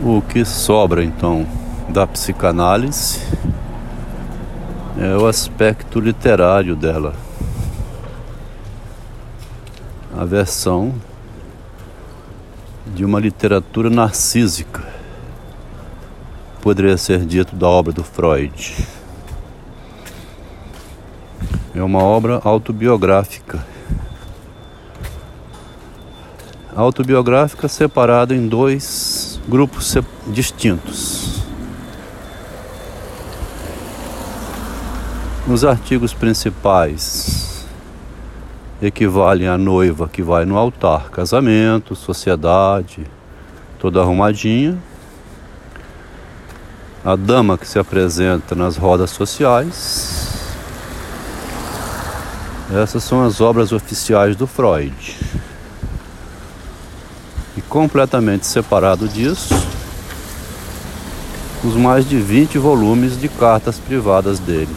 O que sobra então da psicanálise é o aspecto literário dela. A versão de uma literatura narcísica, poderia ser dito da obra do Freud. É uma obra autobiográfica. Autobiográfica separada em dois grupos distintos. Nos artigos principais equivalem à noiva que vai no altar, casamento, sociedade, toda arrumadinha. A dama que se apresenta nas rodas sociais. Essas são as obras oficiais do Freud completamente separado disso, os mais de 20 volumes de cartas privadas dele,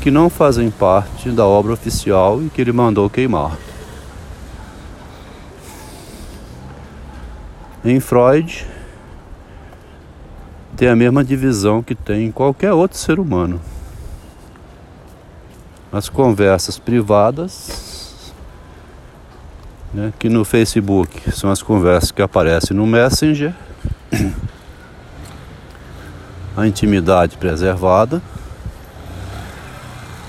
que não fazem parte da obra oficial e que ele mandou queimar. Em Freud, tem a mesma divisão que tem em qualquer outro ser humano. As conversas privadas né, que no Facebook são as conversas que aparecem no Messenger, a intimidade preservada.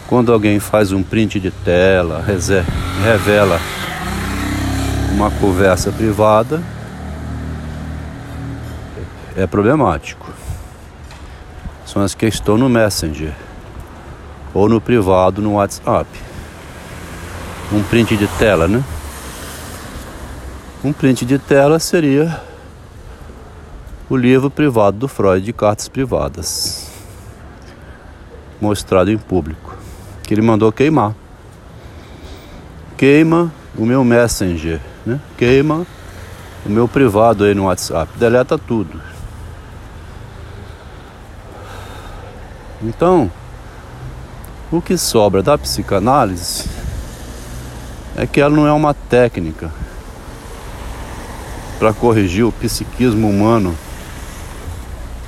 Quando alguém faz um print de tela, revela uma conversa privada, é problemático. São as que estão no Messenger ou no privado no WhatsApp. Um print de tela, né? Um print de tela seria o livro privado do Freud de cartas privadas, mostrado em público, que ele mandou queimar. Queima o meu Messenger, né? queima o meu privado aí no WhatsApp, deleta tudo. Então, o que sobra da psicanálise é que ela não é uma técnica para corrigir o psiquismo humano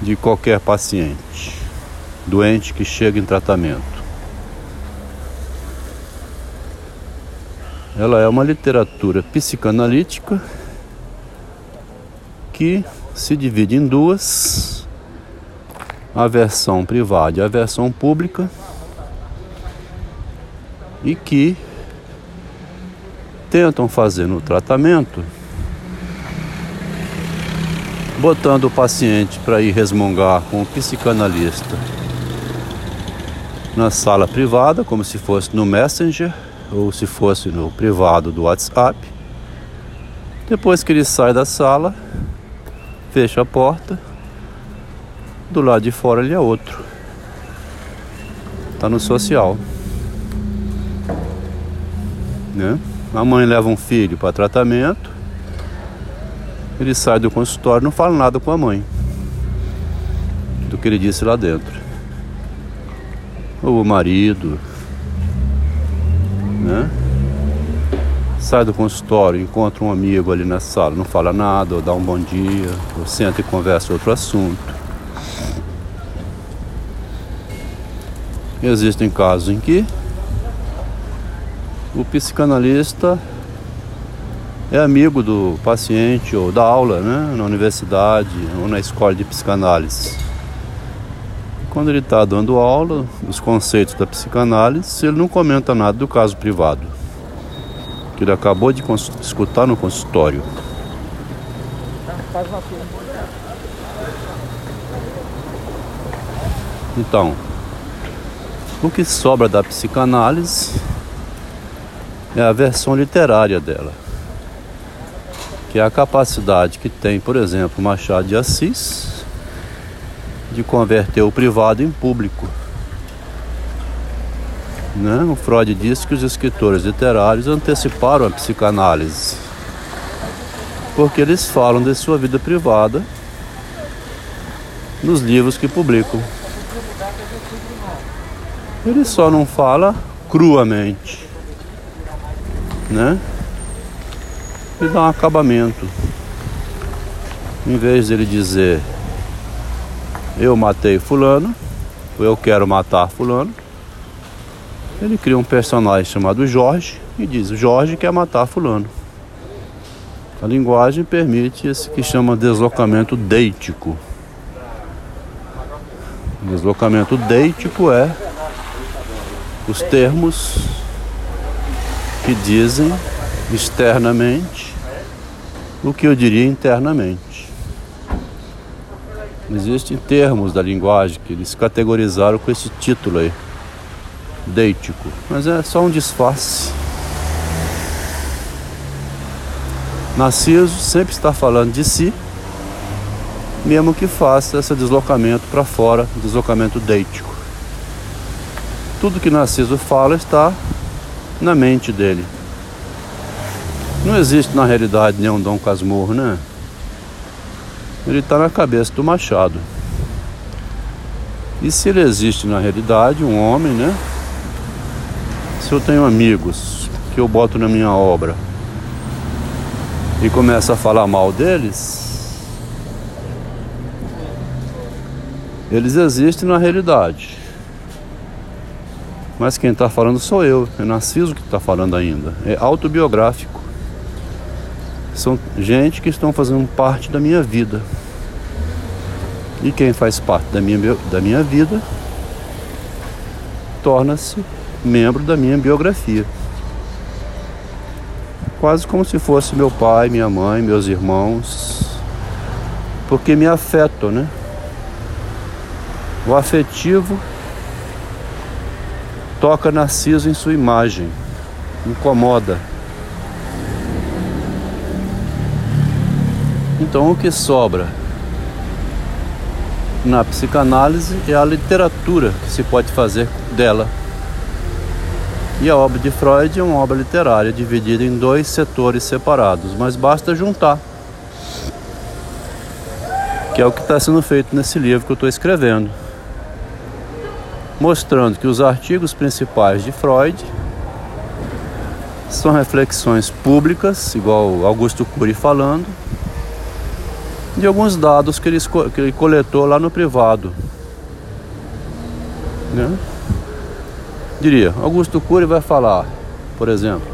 de qualquer paciente, doente que chega em tratamento. Ela é uma literatura psicanalítica que se divide em duas: a versão privada e a versão pública, e que tentam fazer no tratamento botando o paciente para ir resmungar com o psicanalista na sala privada, como se fosse no Messenger ou se fosse no privado do WhatsApp. Depois que ele sai da sala, fecha a porta, do lado de fora ele é outro. Tá no social. Né? A mãe leva um filho para tratamento, ele sai do consultório, não fala nada com a mãe do que ele disse lá dentro. Ou o marido, né? Sai do consultório, encontra um amigo ali na sala, não fala nada, ou dá um bom dia, ou senta e conversa outro assunto. Existem casos em que o psicanalista é amigo do paciente ou da aula, né, na universidade ou na escola de psicanálise. Quando ele está dando aula, os conceitos da psicanálise, ele não comenta nada do caso privado, que ele acabou de escutar no consultório. Então, o que sobra da psicanálise é a versão literária dela que é a capacidade que tem, por exemplo, Machado de Assis de converter o privado em público. Né? O Freud disse que os escritores literários anteciparam a psicanálise, porque eles falam de sua vida privada nos livros que publicam. Ele só não fala cruamente, né? E dá um acabamento. Em vez de ele dizer eu matei fulano, ou eu quero matar fulano, ele cria um personagem chamado Jorge e diz: Jorge quer matar fulano. A linguagem permite esse que chama deslocamento deítico. Deslocamento deítico é os termos que dizem externamente o que eu diria internamente. Existem termos da linguagem que eles categorizaram com esse título aí, deítico, mas é só um disfarce. Narciso sempre está falando de si, mesmo que faça esse deslocamento para fora, deslocamento deítico. Tudo que Narciso fala está na mente dele. Não existe na realidade nenhum Dom Casmurro, né? Ele está na cabeça do Machado. E se ele existe na realidade, um homem, né? Se eu tenho amigos que eu boto na minha obra e começo a falar mal deles, eles existem na realidade. Mas quem está falando sou eu, é Narciso que está falando ainda. É autobiográfico. São gente que estão fazendo parte da minha vida. E quem faz parte da minha, da minha vida torna-se membro da minha biografia. Quase como se fosse meu pai, minha mãe, meus irmãos. Porque me afetam, né? O afetivo toca Narciso em sua imagem, incomoda. Então o que sobra na psicanálise é a literatura que se pode fazer dela. E a obra de Freud é uma obra literária dividida em dois setores separados, mas basta juntar. Que é o que está sendo feito nesse livro que eu estou escrevendo mostrando que os artigos principais de Freud são reflexões públicas, igual Augusto Cury falando, de alguns dados que ele, que ele coletou lá no privado. Né? Diria, Augusto Cury vai falar, por exemplo,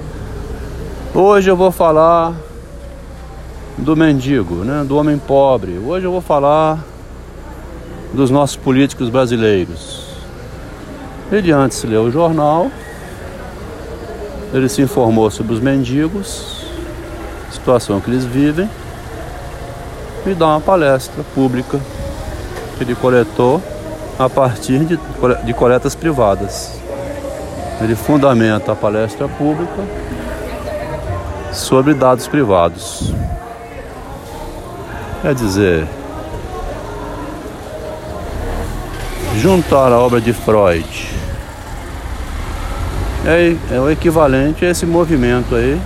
hoje eu vou falar do mendigo, né? do homem pobre, hoje eu vou falar dos nossos políticos brasileiros. Ele antes leu o jornal, ele se informou sobre os mendigos, situação que eles vivem, e dá uma palestra pública ele coletou a partir de, de coletas privadas. Ele fundamenta a palestra pública sobre dados privados. Quer dizer, juntar a obra de Freud é, é o equivalente a esse movimento aí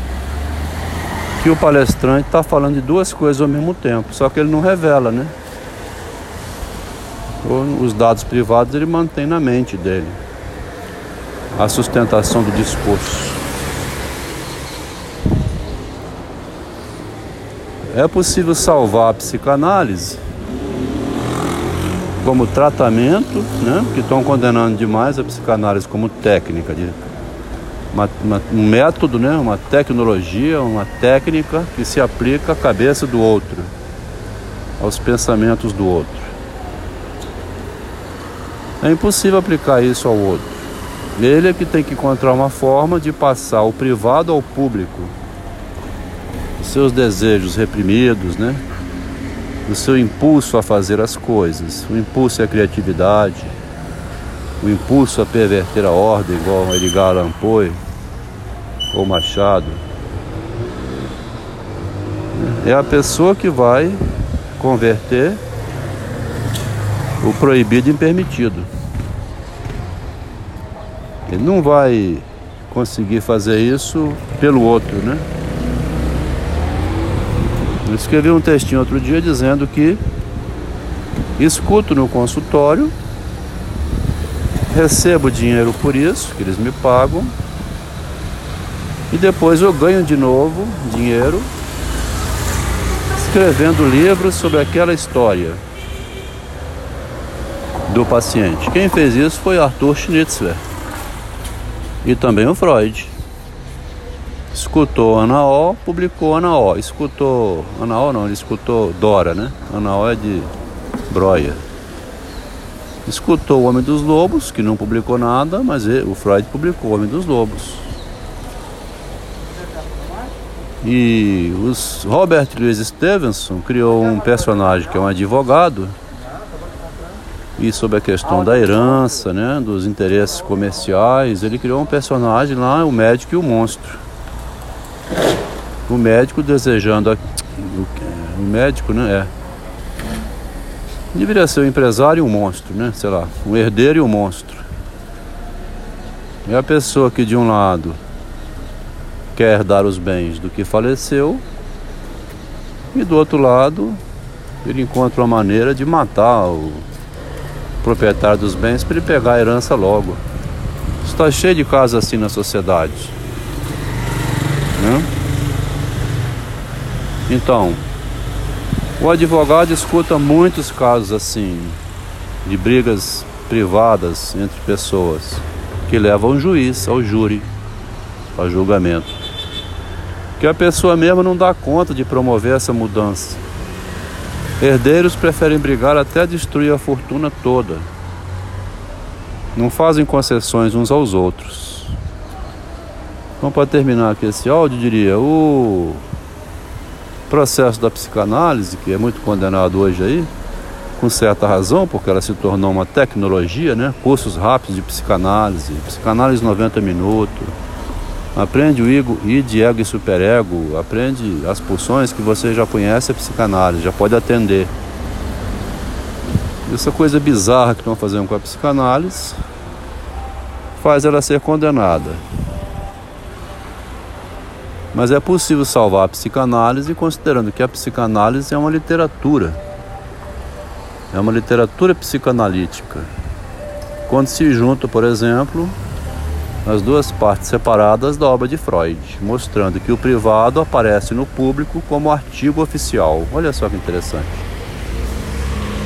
que o palestrante está falando de duas coisas ao mesmo tempo, só que ele não revela, né? Os dados privados ele mantém na mente dele a sustentação do discurso. É possível salvar a psicanálise como tratamento, né? Que estão condenando demais a psicanálise como técnica de uma, uma, um método, né? uma tecnologia, uma técnica que se aplica à cabeça do outro, aos pensamentos do outro. É impossível aplicar isso ao outro. Ele é que tem que encontrar uma forma de passar o privado ao público, os seus desejos reprimidos, né? o seu impulso a fazer as coisas, o impulso à criatividade, o impulso a perverter a ordem, igual Edgar Allan ou Machado. É a pessoa que vai converter o proibido em permitido. Ele não vai conseguir fazer isso pelo outro, né? Eu escrevi um textinho outro dia dizendo que escuto no consultório, recebo dinheiro por isso, que eles me pagam, e depois eu ganho de novo dinheiro escrevendo livros sobre aquela história do paciente. Quem fez isso foi Arthur Schnitzler e também o Freud. Escutou Ana O, publicou Ana O. Escutou Ana O não, ele escutou Dora, né? Ana O é de Broia. Escutou O Homem dos Lobos, que não publicou nada, mas ele, o Freud publicou O Homem dos Lobos. E os Robert Louis Stevenson criou um personagem que é um advogado e sobre a questão da herança, né, dos interesses comerciais, ele criou um personagem lá, o médico e o monstro. O médico desejando a... o médico, né, é Deveria ser um empresário e um monstro, né? Sei lá, um herdeiro e um monstro. É a pessoa que de um lado quer dar os bens do que faleceu e do outro lado ele encontra uma maneira de matar o proprietário dos bens para ele pegar a herança logo. Está cheio de casos assim na sociedade. Né? Então, o advogado escuta muitos casos assim, de brigas privadas entre pessoas, que levam o juiz ao júri, ao julgamento. Que a pessoa mesmo não dá conta de promover essa mudança. Herdeiros preferem brigar até destruir a fortuna toda. Não fazem concessões uns aos outros. Então, para terminar aqui esse áudio, diria: o processo da psicanálise, que é muito condenado hoje aí, com certa razão, porque ela se tornou uma tecnologia, né? Cursos rápidos de psicanálise, psicanálise 90 minutos. Aprende o ego, id, ego e superego, aprende as pulsões que você já conhece a psicanálise, já pode atender. Essa coisa bizarra que estão fazendo com a psicanálise faz ela ser condenada. Mas é possível salvar a psicanálise considerando que a psicanálise é uma literatura. É uma literatura psicanalítica. Quando se junta, por exemplo, as duas partes separadas da obra de Freud, mostrando que o privado aparece no público como artigo oficial. Olha só que interessante.